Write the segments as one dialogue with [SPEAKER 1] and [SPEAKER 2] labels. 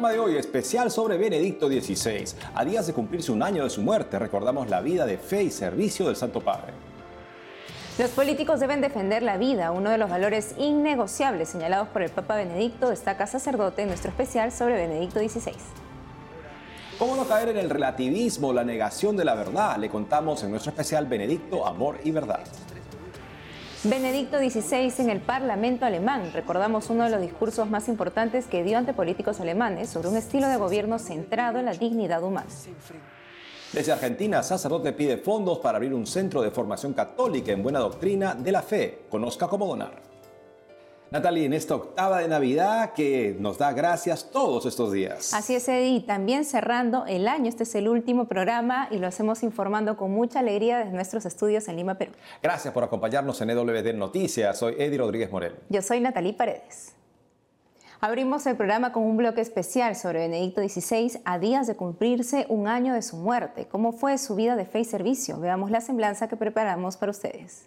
[SPEAKER 1] programa de hoy especial sobre Benedicto XVI. A días de cumplirse un año de su muerte, recordamos la vida de fe y servicio del Santo Padre.
[SPEAKER 2] Los políticos deben defender la vida, uno de los valores innegociables señalados por el Papa Benedicto, destaca sacerdote en nuestro especial sobre Benedicto XVI.
[SPEAKER 1] ¿Cómo no caer en el relativismo, la negación de la verdad? Le contamos en nuestro especial Benedicto, Amor y Verdad.
[SPEAKER 2] Benedicto XVI en el Parlamento alemán. Recordamos uno de los discursos más importantes que dio ante políticos alemanes sobre un estilo de gobierno centrado en la dignidad humana.
[SPEAKER 1] Desde Argentina, sacerdote pide fondos para abrir un centro de formación católica en buena doctrina de la fe. Conozca cómo donar. Natalie, en esta octava de Navidad que nos da gracias todos estos días.
[SPEAKER 2] Así es, Eddie. También cerrando el año, este es el último programa y lo hacemos informando con mucha alegría desde nuestros estudios en Lima, Perú.
[SPEAKER 1] Gracias por acompañarnos en EWD Noticias. Soy Eddie Rodríguez Morel.
[SPEAKER 2] Yo soy Natalie Paredes. Abrimos el programa con un bloque especial sobre Benedicto XVI a días de cumplirse un año de su muerte. ¿Cómo fue su vida de fe y servicio? Veamos la semblanza que preparamos para ustedes.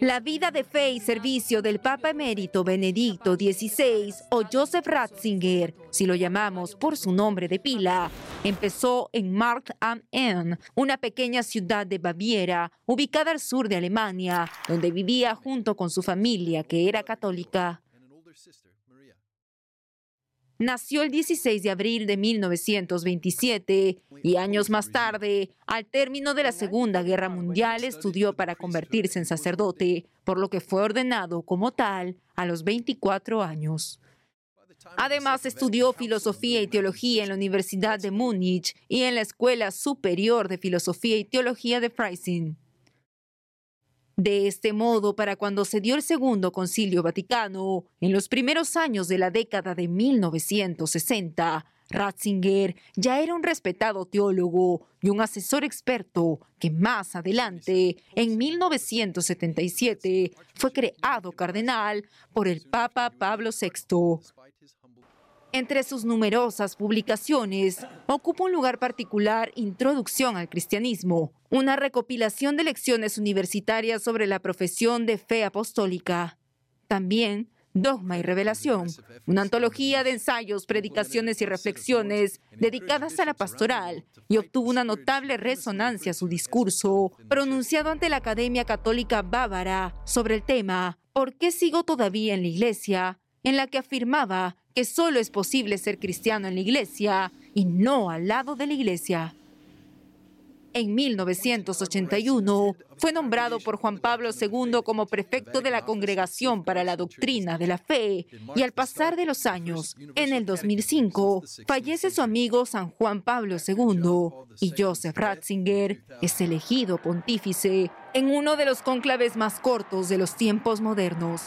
[SPEAKER 3] La vida de fe y servicio del Papa emérito Benedicto XVI o Joseph Ratzinger, si lo llamamos por su nombre de pila, empezó en Markt am Inn, una pequeña ciudad de Baviera ubicada al sur de Alemania, donde vivía junto con su familia que era católica. Nació el 16 de abril de 1927 y años más tarde, al término de la Segunda Guerra Mundial, estudió para convertirse en sacerdote, por lo que fue ordenado como tal a los 24 años. Además, estudió filosofía y teología en la Universidad de Múnich y en la Escuela Superior de Filosofía y Teología de Freising. De este modo, para cuando se dio el Segundo Concilio Vaticano, en los primeros años de la década de 1960, Ratzinger ya era un respetado teólogo y un asesor experto que más adelante, en 1977, fue creado cardenal por el Papa Pablo VI. Entre sus numerosas publicaciones, ocupa un lugar particular Introducción al Cristianismo, una recopilación de lecciones universitarias sobre la profesión de fe apostólica. También Dogma y Revelación, una antología de ensayos, predicaciones y reflexiones dedicadas a la pastoral, y obtuvo una notable resonancia a su discurso, pronunciado ante la Academia Católica Bávara sobre el tema ¿Por qué sigo todavía en la Iglesia? En la que afirmaba que solo es posible ser cristiano en la iglesia y no al lado de la iglesia. En 1981 fue nombrado por Juan Pablo II como prefecto de la Congregación para la Doctrina de la Fe y al pasar de los años, en el 2005, fallece su amigo San Juan Pablo II y Joseph Ratzinger es elegido pontífice en uno de los cónclaves más cortos de los tiempos modernos.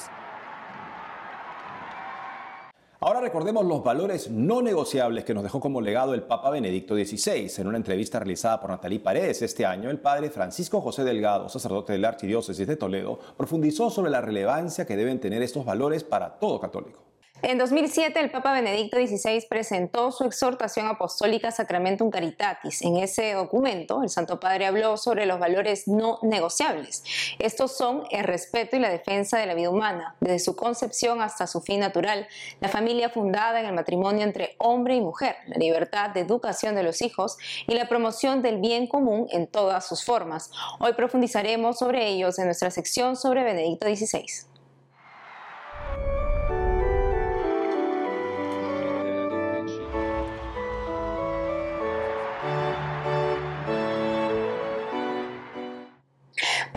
[SPEAKER 1] Ahora recordemos los valores no negociables que nos dejó como legado el Papa Benedicto XVI. En una entrevista realizada por Natalie Paredes este año, el padre Francisco José Delgado, sacerdote de la Archidiócesis de Toledo, profundizó sobre la relevancia que deben tener estos valores para todo católico.
[SPEAKER 2] En 2007, el Papa Benedicto XVI presentó su exhortación apostólica Sacramentum Caritatis. En ese documento, el Santo Padre habló sobre los valores no negociables. Estos son el respeto y la defensa de la vida humana, desde su concepción hasta su fin natural, la familia fundada en el matrimonio entre hombre y mujer, la libertad de educación de los hijos y la promoción del bien común en todas sus formas. Hoy profundizaremos sobre ellos en nuestra sección sobre Benedicto XVI.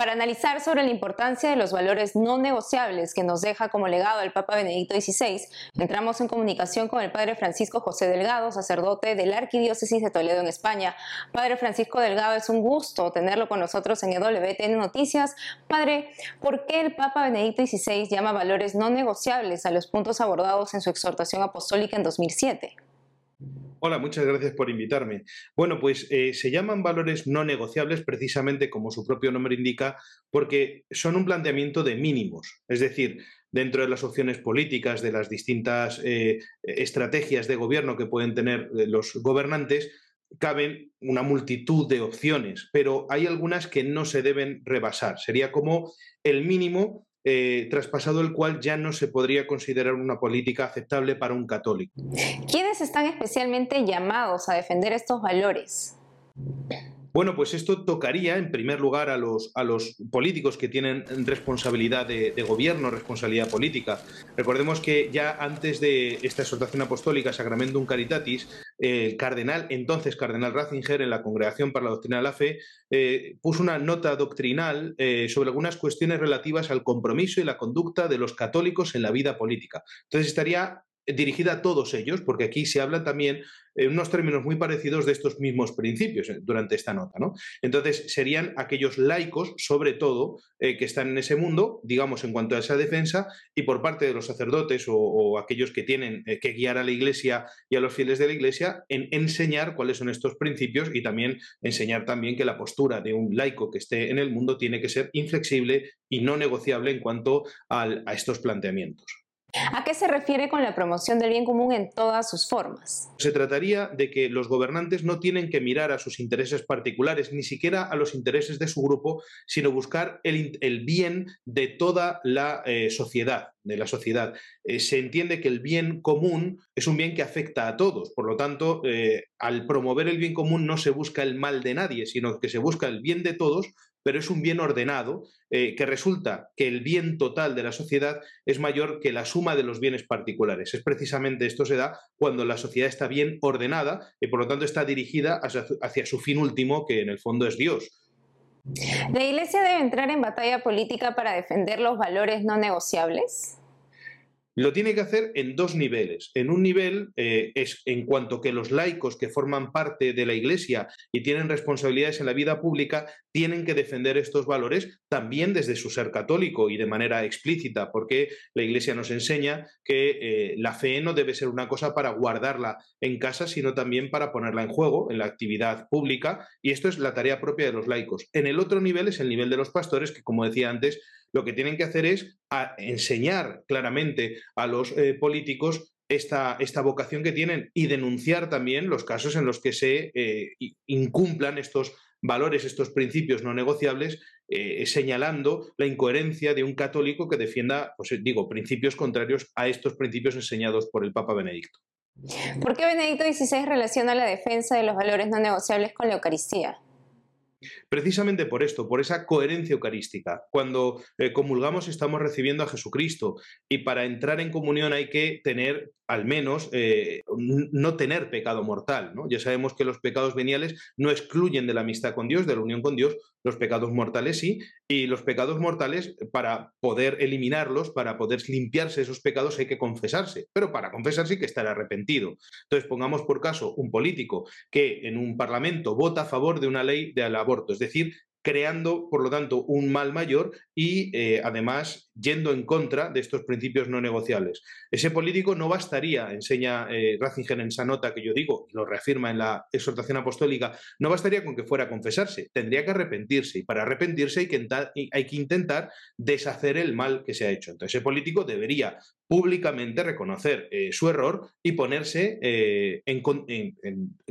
[SPEAKER 2] Para analizar sobre la importancia de los valores no negociables que nos deja como legado el Papa Benedicto XVI, entramos en comunicación con el Padre Francisco José Delgado, sacerdote de la Arquidiócesis de Toledo en España. Padre Francisco Delgado, es un gusto tenerlo con nosotros en EWTN Noticias. Padre, ¿por qué el Papa Benedicto XVI llama valores no negociables a los puntos abordados en su exhortación apostólica en 2007?
[SPEAKER 4] Hola, muchas gracias por invitarme. Bueno, pues eh, se llaman valores no negociables precisamente como su propio nombre indica, porque son un planteamiento de mínimos. Es decir, dentro de las opciones políticas, de las distintas eh, estrategias de gobierno que pueden tener eh, los gobernantes, caben una multitud de opciones, pero hay algunas que no se deben rebasar. Sería como el mínimo eh, traspasado el cual ya no se podría considerar una política aceptable para un católico.
[SPEAKER 2] ¿Quiénes están especialmente llamados a defender estos valores?
[SPEAKER 4] Bueno, pues esto tocaría en primer lugar a los, a los políticos que tienen responsabilidad de, gobierno, responsabilidad política. Recordemos que ya antes de esta exhortación apostólica, Sacramentum Caritatis, el cardenal, entonces cardenal Ratzinger, en la Congregación para la Doctrina de la Fe, eh, puso una nota doctrinal eh, sobre algunas cuestiones relativas al compromiso y la conducta de los católicos en la vida política. Entonces estaría dirigida a todos ellos, porque aquí se habla también en unos términos muy parecidos de estos mismos principios eh, durante esta nota. ¿no? Entonces, serían aquellos laicos, sobre todo, eh, que están en ese mundo, digamos, en cuanto a esa defensa, y por parte de los sacerdotes o, aquellos que tienen eh, que guiar a la Iglesia y a los fieles de la Iglesia, en enseñar cuáles son estos principios y también enseñar también que la postura de un laico que esté en el mundo tiene que ser inflexible y no negociable en cuanto a estos planteamientos.
[SPEAKER 2] ¿A qué se refiere con la promoción del bien común en todas sus formas?
[SPEAKER 4] Se trataría de que los gobernantes no tienen que mirar a sus intereses particulares, ni siquiera a los intereses de su grupo, sino buscar el, bien de toda la eh, sociedad de la sociedad. Eh, se entiende que el bien común es un bien que afecta a todos. Por lo tanto, eh, al promover el bien común no se busca el mal de nadie, sino que se busca el bien de todos, pero es un bien ordenado eh, que resulta que el bien total de la sociedad es mayor que la suma de los bienes particulares. Es precisamente esto se da cuando la sociedad está bien ordenada y por lo tanto está dirigida hacia, hacia su fin último, que en el fondo es Dios.
[SPEAKER 2] ¿La Iglesia debe entrar en batalla política para defender los valores no negociables?
[SPEAKER 4] Lo tiene que hacer en dos niveles. En un nivel eh, es en cuanto que los laicos que forman parte de la Iglesia y tienen responsabilidades en la vida pública tienen que defender estos valores también desde su ser católico y de manera explícita, porque la Iglesia nos enseña que eh, la fe no debe ser una cosa para guardarla en casa, sino también para ponerla en juego en la actividad pública y esto es la tarea propia de los laicos. En el otro nivel es el nivel de los pastores que, como decía antes, lo que tienen que hacer es enseñar claramente a los eh, políticos esta, esta, vocación que tienen y denunciar también los casos en los que se eh, incumplan estos valores, estos principios no negociables, eh, señalando la incoherencia de un católico que defienda, pues digo, principios contrarios a estos principios enseñados por el Papa Benedicto.
[SPEAKER 2] ¿Por qué Benedicto XVI relaciona la defensa de los valores no negociables con la Eucaristía?
[SPEAKER 4] Precisamente por esto, por esa coherencia eucarística. Cuando eh, comulgamos estamos recibiendo a Jesucristo y para entrar en comunión hay que tener al menos eh, no tener pecado mortal. ¿no? Ya sabemos que los pecados veniales no excluyen de la amistad con Dios, de la unión con Dios, los pecados mortales sí, y los pecados mortales, para poder eliminarlos, para poder limpiarse esos pecados, hay que confesarse, pero para confesarse hay que estar arrepentido. Entonces, pongamos por caso un político que en un parlamento vota a favor de una ley del aborto, es decir, creando, por lo tanto, un mal mayor y eh, además yendo en contra de estos principios no negociables. Ese político no bastaría, enseña eh, Ratzinger en esa nota que yo digo, y lo reafirma en la exhortación apostólica, no bastaría con que fuera a confesarse, tendría que arrepentirse y para arrepentirse hay que, hay que intentar deshacer el mal que se ha hecho. Entonces, ese político debería públicamente reconocer eh, su error y ponerse eh, en,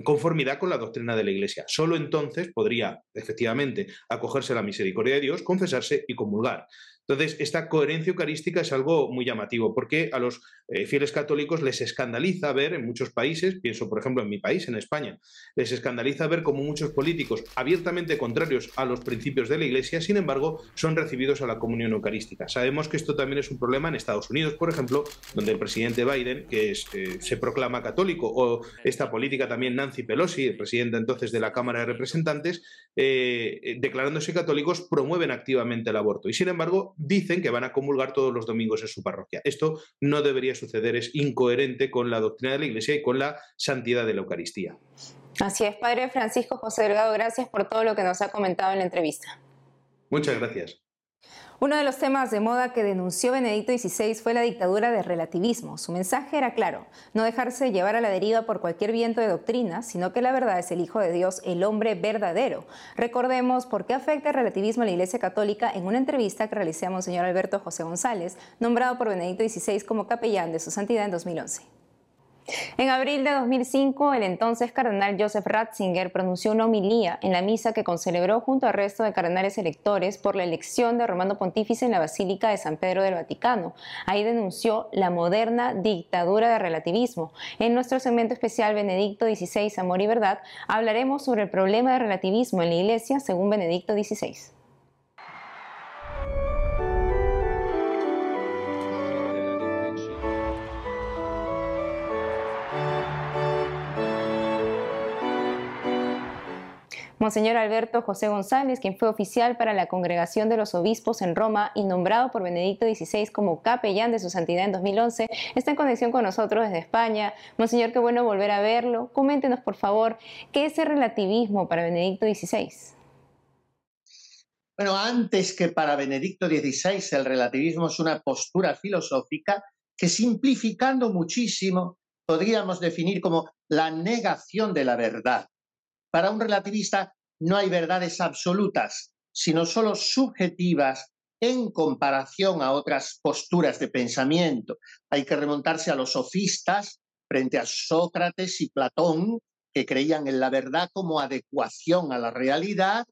[SPEAKER 4] conformidad con la doctrina de la Iglesia. Solo entonces podría efectivamente acogerse a la misericordia de Dios, confesarse y comulgar. Entonces, esta coherencia eucarística es algo muy llamativo, porque a los eh, fieles católicos les escandaliza ver en muchos países, pienso por ejemplo en mi país, en España, les escandaliza ver cómo muchos políticos abiertamente contrarios a los principios de la Iglesia, sin embargo, son recibidos a la comunión eucarística. Sabemos que esto también es un problema en Estados Unidos, por ejemplo, donde el presidente Biden, que eh, se proclama católico, o esta política también Nancy Pelosi, presidenta entonces de la Cámara de Representantes, eh, declarándose católicos, promueven activamente el aborto. Y sin embargo, dicen que van a comulgar todos los domingos en su parroquia. Esto no debería suceder, es incoherente con la doctrina de la Iglesia y con la santidad de la Eucaristía.
[SPEAKER 2] Así es, Padre Francisco José Delgado, gracias por todo lo que nos ha comentado en la entrevista.
[SPEAKER 4] Muchas gracias.
[SPEAKER 2] Uno de los temas de moda que denunció Benedicto XVI fue la dictadura del relativismo. Su mensaje era claro, no dejarse llevar a la deriva por cualquier viento de doctrina, sino que la verdad es el Hijo de Dios, el hombre verdadero. Recordemos por qué afecta el relativismo a la Iglesia Católica en una entrevista que realicé a Monseñor Alberto José González, nombrado por Benedicto XVI como capellán de su santidad en 2011. En abril de 2005, el entonces cardenal Joseph Ratzinger pronunció una homilía en la misa que concelebró junto al resto de cardenales electores por la elección de Romano Pontífice en la Basílica de San Pedro del Vaticano. Ahí denunció la moderna dictadura de relativismo. En nuestro segmento especial Benedicto XVI, Amor y Verdad, hablaremos sobre el problema de relativismo en la Iglesia según Benedicto XVI. Monseñor Alberto José González, quien fue oficial para la Congregación de los Obispos en Roma y nombrado por Benedicto XVI como capellán de su santidad en 2011, está en conexión con nosotros desde España. Monseñor, qué bueno volver a verlo. Coméntenos, por favor, ¿qué es el relativismo para Benedicto XVI?
[SPEAKER 5] Bueno, antes que para Benedicto XVI el relativismo es una postura filosófica que simplificando muchísimo podríamos definir como la negación de la verdad para un relativista no hay verdades absolutas, sino solo subjetivas en comparación a otras posturas de pensamiento. Hay que remontarse a los sofistas frente a Sócrates y Platón, que creían en la verdad como adecuación a la realidad,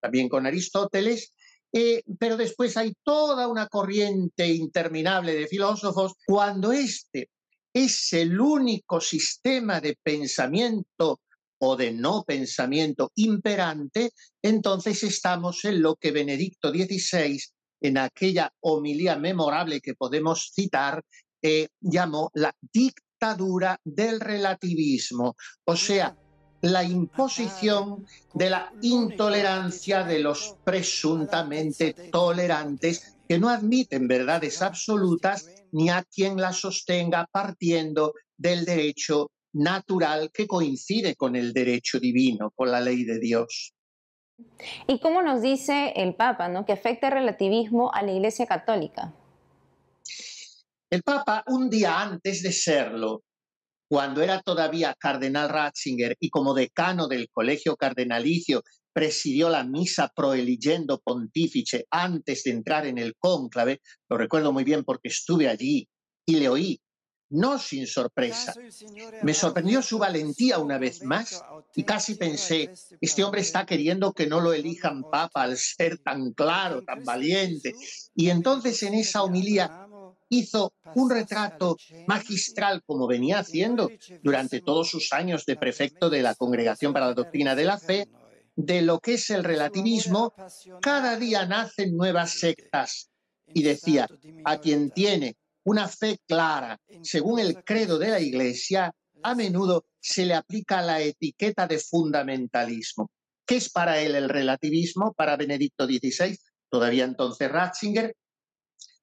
[SPEAKER 5] también con Aristóteles, eh, pero después hay toda una corriente interminable de filósofos cuando este es el único sistema de pensamiento o de no pensamiento imperante, entonces estamos en lo que Benedicto XVI, en aquella homilía memorable que podemos citar, eh, llamó la dictadura del relativismo, o sea, la imposición de la intolerancia de los presuntamente tolerantes que no admiten verdades absolutas ni a quien las sostenga partiendo del derecho natural que coincide con el derecho divino, con la ley de Dios.
[SPEAKER 2] ¿Y cómo nos dice el Papa ¿no? que afecta el relativismo a la Iglesia Católica?
[SPEAKER 5] El Papa, un día antes de serlo, cuando era todavía cardenal Ratzinger y como decano del Colegio Cardenalicio presidió la misa proeligendo pontífice antes de entrar en el cónclave, lo recuerdo muy bien porque estuve allí y le oí no sin sorpresa. Me sorprendió su valentía una vez más y casi pensé, este hombre está queriendo que no lo elijan papa al ser tan claro, tan valiente. Y entonces en esa homilía hizo un retrato magistral como venía haciendo durante todos sus años de prefecto de la Congregación para la Doctrina de la Fe, de lo que es el relativismo. Cada día nacen nuevas sectas. Y decía, a quien tiene una fe clara, según el credo de la Iglesia, a menudo se le aplica la etiqueta de fundamentalismo. ¿Qué es para él el relativismo? Para Benedicto XVI, todavía entonces Ratzinger,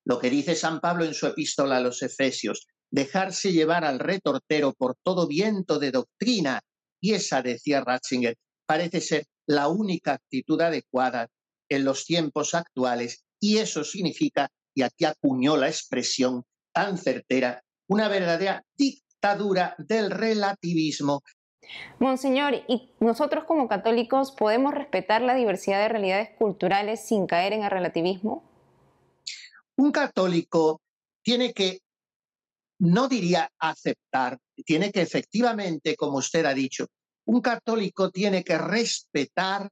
[SPEAKER 5] lo que dice San Pablo en su epístola a los Efesios, dejarse llevar al retortero por todo viento de doctrina. Y esa, decía Ratzinger, parece ser la única actitud adecuada en los tiempos actuales y eso significa, y aquí acuñó la expresión, tan certera, una verdadera dictadura del relativismo.
[SPEAKER 2] Monseñor, ¿y nosotros como católicos podemos respetar la diversidad de realidades culturales sin caer en el relativismo?
[SPEAKER 5] Un católico tiene que, no diría aceptar, tiene que efectivamente, como usted ha dicho, un católico tiene que respetar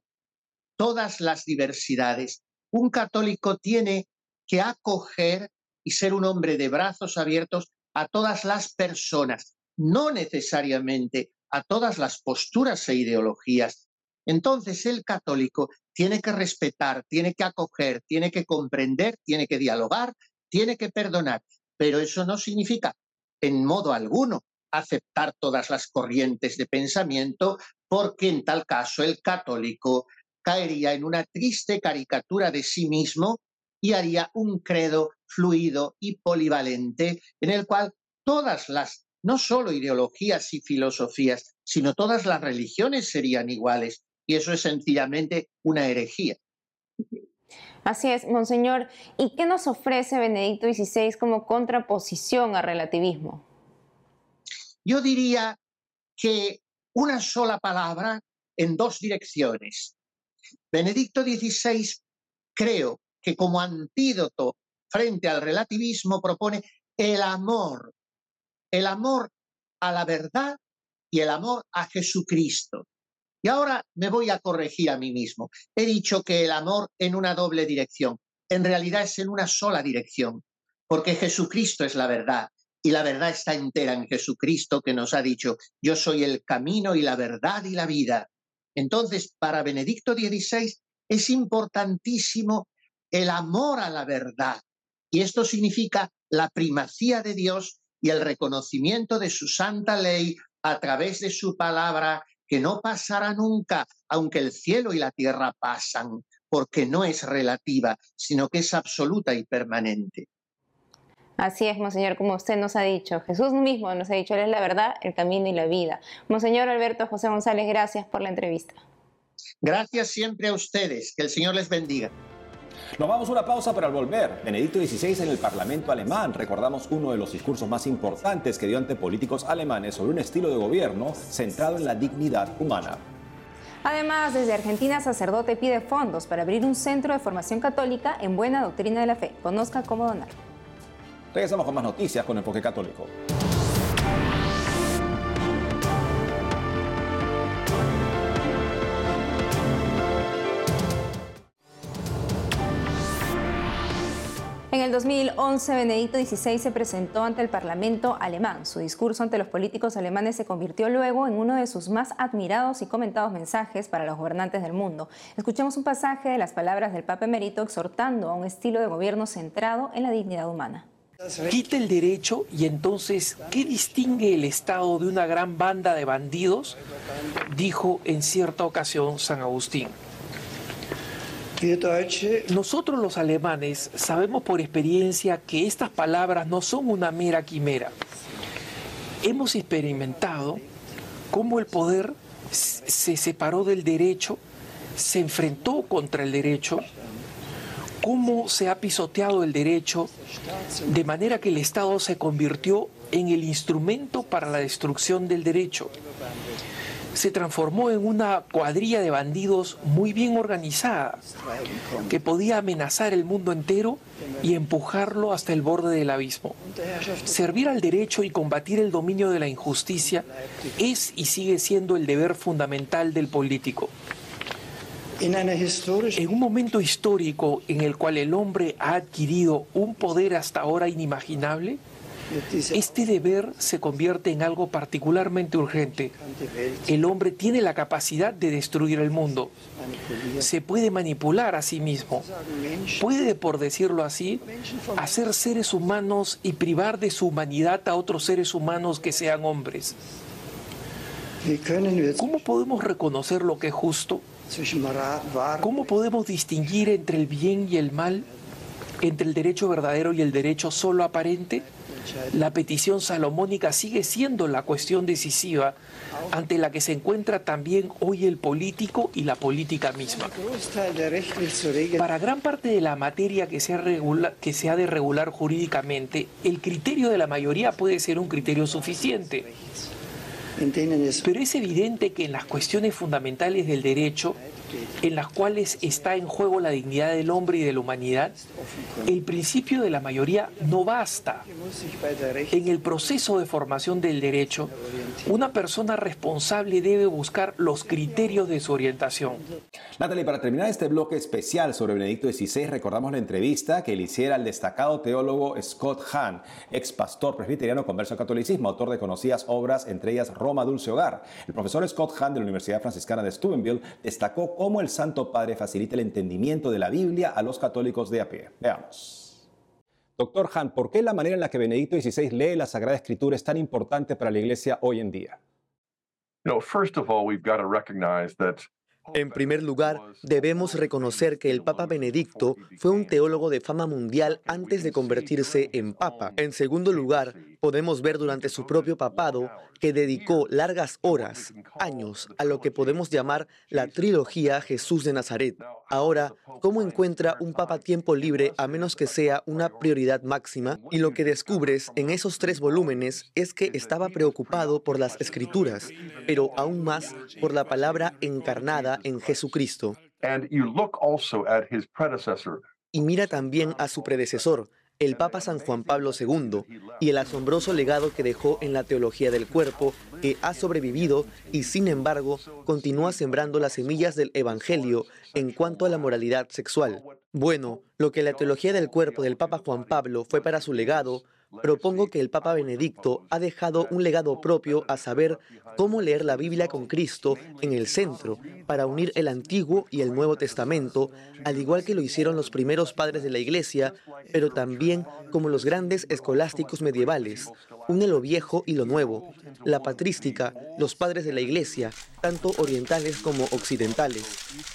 [SPEAKER 5] todas las diversidades. Un católico tiene que acoger y ser un hombre de brazos abiertos a todas las personas, no necesariamente a todas las posturas e ideologías. Entonces el católico tiene que respetar, tiene que acoger, tiene que comprender, tiene que dialogar, tiene que perdonar, pero eso no significa en modo alguno aceptar todas las corrientes de pensamiento, porque en tal caso el católico caería en una triste caricatura de sí mismo y haría un credo fluido y polivalente en el cual todas las, no solo ideologías y filosofías, sino todas las religiones serían iguales. Y eso es sencillamente una herejía.
[SPEAKER 2] Así es, Monseñor. ¿Y qué nos ofrece Benedicto XVI como contraposición al relativismo?
[SPEAKER 5] Yo diría que una sola palabra en dos direcciones. Benedicto XVI creo que como antídoto frente al relativismo propone el amor, el amor a la verdad y el amor a Jesucristo. Y ahora me voy a corregir a mí mismo. He dicho que el amor en una doble dirección. En realidad es en una sola dirección, porque Jesucristo es la verdad y la verdad está entera en Jesucristo que nos ha dicho, yo soy el camino y la verdad y la vida. Entonces, para Benedicto XVI es importantísimo el amor a la verdad. Y esto significa la primacía de Dios y el reconocimiento de su santa ley a través de su palabra, que no pasará nunca, aunque el cielo y la tierra pasan, porque no es relativa, sino que es absoluta y permanente.
[SPEAKER 2] Así es, Monseñor, como usted nos ha dicho. Jesús mismo nos ha dicho, Él es la verdad, el camino y la vida. Monseñor Alberto José González, gracias por la entrevista.
[SPEAKER 5] Gracias siempre a ustedes. Que el Señor les bendiga.
[SPEAKER 1] Nos vamos a una pausa para volver. Benedicto XVI en el Parlamento alemán. Recordamos uno de los discursos más importantes que dio ante políticos alemanes sobre un estilo de gobierno centrado en la dignidad humana.
[SPEAKER 2] Además, desde Argentina, sacerdote pide fondos para abrir un centro de formación católica en buena doctrina de la fe. Conozca cómo donar.
[SPEAKER 1] Regresamos con más noticias con Enfoque Católico.
[SPEAKER 2] En el 2011, Benedicto XVI se presentó ante el Parlamento alemán. Su discurso ante los políticos alemanes se convirtió luego en uno de sus más admirados y comentados mensajes para los gobernantes del mundo. Escuchemos un pasaje de las palabras del Papa Emerito exhortando a un estilo de gobierno centrado en la dignidad humana.
[SPEAKER 6] Quita el derecho y entonces, ¿qué distingue el Estado de una gran banda de bandidos? Dijo en cierta ocasión San Agustín. Nosotros los alemanes sabemos por experiencia que estas palabras no son una mera quimera. Hemos experimentado cómo el poder se separó del derecho, se enfrentó contra el derecho, cómo se ha pisoteado el derecho, de manera que el Estado se convirtió en el instrumento para la destrucción del derecho se transformó en una cuadrilla de bandidos muy bien organizada, que podía amenazar el mundo entero y empujarlo hasta el borde del abismo. Servir al derecho y combatir el dominio de la injusticia es y sigue siendo el deber fundamental del político. En un momento histórico en el cual el hombre ha adquirido un poder hasta ahora inimaginable, este deber se convierte en algo particularmente urgente. El hombre tiene la capacidad de destruir el mundo. Se puede manipular a sí mismo. Puede, por decirlo así, hacer seres humanos y privar de su humanidad a otros seres humanos que sean hombres. ¿Cómo podemos reconocer lo que es justo? ¿Cómo podemos distinguir entre el bien y el mal? ¿Entre el derecho verdadero y el derecho solo aparente? La petición salomónica sigue siendo la cuestión decisiva ante la que se encuentra también hoy el político y la política misma. Para gran parte de la materia que se, que se ha de regular jurídicamente, el criterio de la mayoría puede ser un criterio suficiente. Pero es evidente que en las cuestiones fundamentales del derecho, en las cuales está en juego la dignidad del hombre y de la humanidad, el principio de la mayoría no basta. En el proceso de formación del derecho, una persona responsable debe buscar los criterios de su orientación.
[SPEAKER 1] Natalie, para terminar este bloque especial sobre Benedicto XVI, recordamos la entrevista que le hiciera al destacado teólogo Scott Hahn, ex pastor presbiteriano converso al catolicismo, autor de conocidas obras, entre ellas Roma Dulce Hogar. El profesor Scott Hahn de la Universidad Franciscana de Steubenville destacó cómo el Santo Padre facilita el entendimiento de la Biblia a los católicos de a pie. Veamos. Doctor Han, ¿por qué la manera en la que Benedicto XVI lee la Sagrada Escritura es tan importante para la Iglesia hoy en día?
[SPEAKER 7] En primer lugar, debemos reconocer que el Papa Benedicto fue un teólogo de fama mundial antes de convertirse en Papa. En segundo lugar, podemos ver durante su propio papado que dedicó largas horas, años, a lo que podemos llamar la trilogía Jesús de Nazaret. Ahora, ¿cómo encuentra un papa tiempo libre a menos que sea una prioridad máxima? Y lo que descubres en esos tres volúmenes es que estaba preocupado por las escrituras, pero aún más por la palabra encarnada en Jesucristo. Y mira también a su predecesor, el Papa San Juan Pablo II y el asombroso legado que dejó en la teología del cuerpo, que ha sobrevivido y sin embargo continúa sembrando las semillas del Evangelio en cuanto a la moralidad sexual. Bueno, lo que la teología del cuerpo del Papa Juan Pablo fue para su legado, propongo que el Papa Benedicto ha dejado un legado propio a saber cómo leer la Biblia con Cristo en el centro para unir el Antiguo y el Nuevo Testamento, al igual que lo hicieron los primeros padres de la Iglesia, pero también como los grandes escolásticos medievales, une lo viejo y lo nuevo, la patrística, los padres de la Iglesia, tanto orientales como occidentales,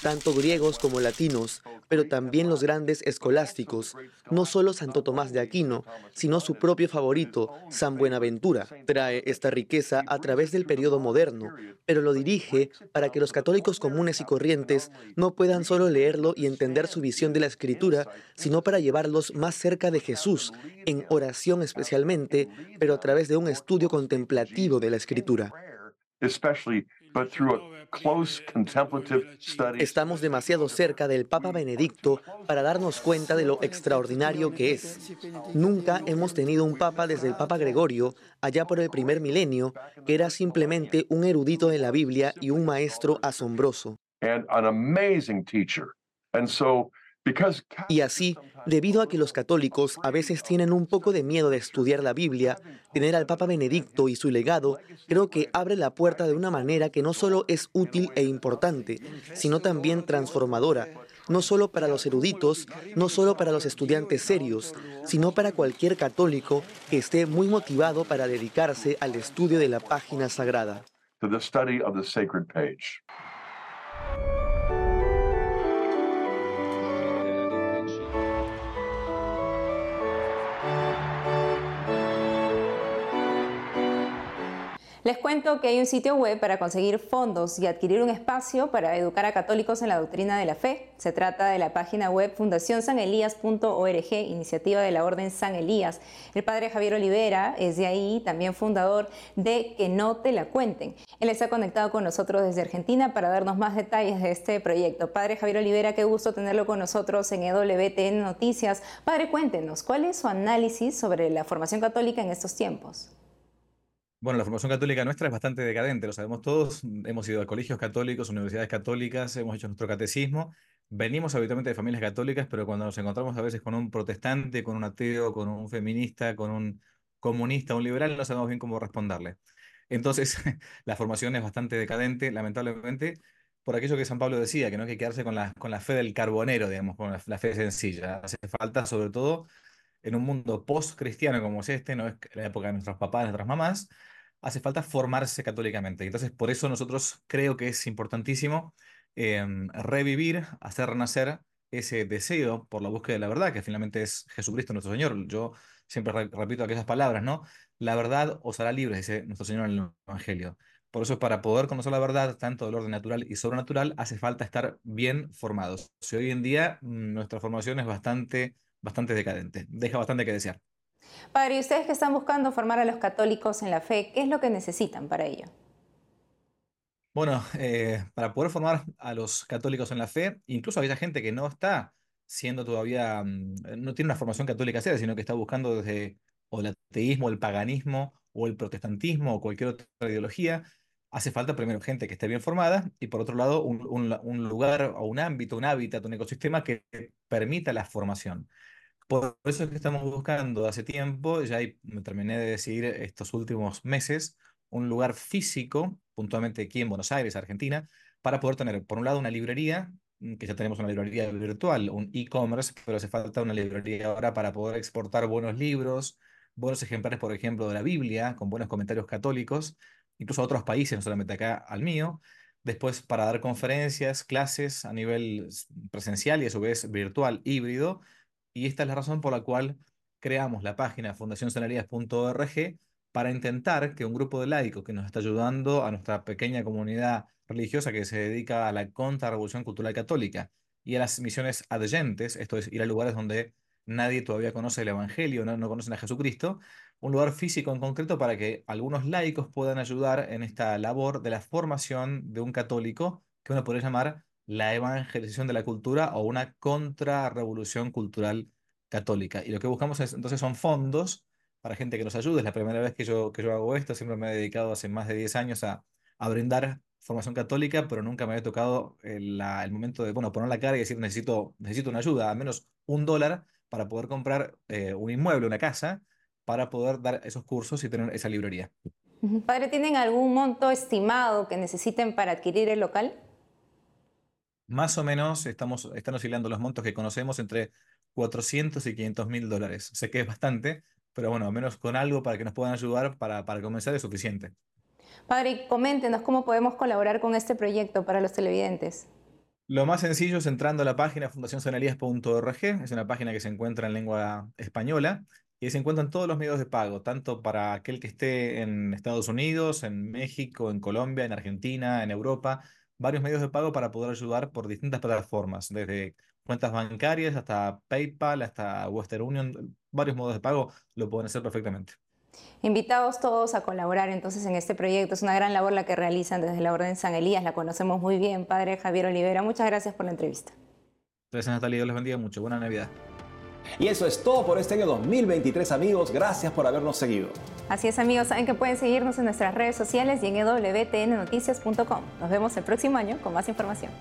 [SPEAKER 7] tanto griegos como latinos, pero también los grandes escolásticos, no solo Santo Tomás de Aquino, sino su propio favorito, San Buenaventura. Trae esta riqueza a través del periodo moderno, pero lo dirige para que los católicos comunes y corrientes no puedan solo leerlo y entender su visión de la escritura, sino para llevarlos más cerca de Jesús, en oración especialmente, pero a través de un estudio contemplativo de la escritura. Estamos demasiado cerca del Papa Benedicto para darnos cuenta de lo extraordinario que es. Nunca hemos tenido un Papa desde el Papa Gregorio, allá por el primer milenio, que era simplemente un erudito de la Biblia y un maestro asombroso. Y así, debido a que los católicos a veces tienen un poco de miedo de estudiar la Biblia, tener al Papa Benedicto y su legado creo que abre la puerta de una manera que no solo es útil e importante, sino también transformadora, no solo para los eruditos, no solo para los estudiantes serios, sino para cualquier católico que esté muy motivado para dedicarse al estudio de la página sagrada.
[SPEAKER 2] Les cuento que hay un sitio web para conseguir fondos y adquirir un espacio para educar a católicos en la doctrina de la fe. Se trata de la página web fundacionsanelías.org, iniciativa de la Orden San Elías. El padre Javier Olivera es de ahí, también fundador de Que no te la cuenten. Él está conectado con nosotros desde Argentina para darnos más detalles de este proyecto. Padre Javier Olivera, qué gusto tenerlo con nosotros en EWTN Noticias. Padre, cuéntenos, ¿cuál es su análisis sobre la formación católica en estos tiempos?
[SPEAKER 8] Bueno, la formación católica nuestra es bastante decadente, lo sabemos todos. Hemos ido a colegios católicos, universidades católicas, hemos hecho nuestro catecismo. Venimos habitualmente de familias católicas, pero cuando nos encontramos a veces con un protestante, con un ateo, con un feminista, con un comunista, un liberal, no sabemos bien cómo responderle. Entonces, la formación es bastante decadente, lamentablemente, por aquello que San Pablo decía, que no hay que quedarse con la, con la fe del carbonero, digamos, con la, la fe sencilla. Hace falta, sobre todo, en un mundo post-cristiano como es este, no es la época de nuestros papás, nuestras mamás, hace falta formarse católicamente. Entonces, por eso nosotros creo que es importantísimo em, revivir, hacer renacer ese deseo por la búsqueda de la verdad, que finalmente es Jesucristo nuestro Señor. Yo siempre repito aquellas palabras, ¿no? La verdad os hará libres, dice nuestro Señor en el Evangelio. Por eso, para poder conocer la verdad, tanto del orden natural y sobrenatural, hace falta estar bien formados. Si hoy en día mm, nuestra formación es bastante, bastante decadente, deja bastante que desear.
[SPEAKER 2] Padre, y ustedes que están buscando formar a los católicos en la fe, ¿qué es lo que necesitan para ello?
[SPEAKER 8] Bueno, eh, para poder formar a los católicos en la fe, incluso a aquella gente que no está siendo todavía, mm, no tiene una formación católica seria, sino que está buscando desde o el ateísmo, el paganismo, o el protestantismo, o cualquier otra ideología, hace falta primero gente que esté bien formada y por otro lado un, un lugar o un ámbito, un hábitat, un ecosistema que permita la formación. Por eso es que estamos buscando hace tiempo, ya me terminé de decidir estos últimos meses, un lugar físico, puntualmente aquí en Buenos Aires, Argentina, para poder tener, por un lado, una librería, mm, que ya tenemos una librería virtual, un e-commerce, pero hace falta una librería ahora para poder exportar buenos libros, buenos ejemplares, por ejemplo, de la Biblia, con buenos comentarios católicos, incluso a otros países, no solamente acá al mío. Después, para dar conferencias, clases a nivel presencial y a su vez virtual, híbrido, y esta es la razón por la cual creamos la página fundacionsanelías.org para intentar que un grupo de laicos que nos está ayudando a nuestra pequeña comunidad religiosa que se dedica a la contrarrevolución cultural católica y a las misiones adyentes, esto es ir a lugares donde nadie todavía conoce el Evangelio, no, no conocen a Jesucristo, un lugar físico en concreto para que algunos laicos puedan ayudar en esta labor de la formación de un católico que uno podría llamar la evangelización de la cultura o una contrarrevolución cultural católica. Y lo que buscamos es, entonces son fondos para gente que nos ayude. Es la primera vez que yo, que yo hago esto, siempre me he dedicado hace más de 10 años a, a brindar formación católica, pero nunca me había tocado el, el, momento de, bueno, poner la cara y decir, necesito, necesito una ayuda, al menos un dólar para poder comprar eh, un inmueble, una casa, para poder dar esos cursos y tener esa librería.
[SPEAKER 2] Padre, ¿tienen algún monto estimado que necesiten para adquirir el local?
[SPEAKER 8] Más o menos estamos, están oscilando los montos que conocemos entre 400 y 500 mil dólares. Sé que es bastante, pero bueno, al menos con algo para que nos puedan ayudar para, para comenzar es suficiente.
[SPEAKER 2] Padre, coméntenos cómo podemos colaborar con este proyecto para los televidentes.
[SPEAKER 8] Lo más sencillo es entrando a la página fundacionsanelías.org, es una página que se encuentra en lengua española y se encuentran todos los medios de pago, tanto para aquel que esté en Estados Unidos, en México, en Colombia, en Argentina, en Europa, varios medios de pago para poder ayudar por distintas plataformas, desde cuentas bancarias hasta PayPal, hasta Western Union, varios modos de pago lo pueden hacer perfectamente.
[SPEAKER 2] Invitados todos a colaborar entonces en este proyecto. Es una gran labor la que realizan desde la Orden San Elías. La conocemos muy bien, Padre Javier Olivera. Muchas gracias por la entrevista.
[SPEAKER 8] Gracias, Natalia. Dios les bendiga mucho. Buena Navidad.
[SPEAKER 1] Y eso es todo por este año 2023, amigos. Gracias por habernos seguido.
[SPEAKER 2] Así es, amigos. Saben que pueden seguirnos en nuestras redes sociales y en wtnnoticias.com. Nos vemos el próximo año con más información.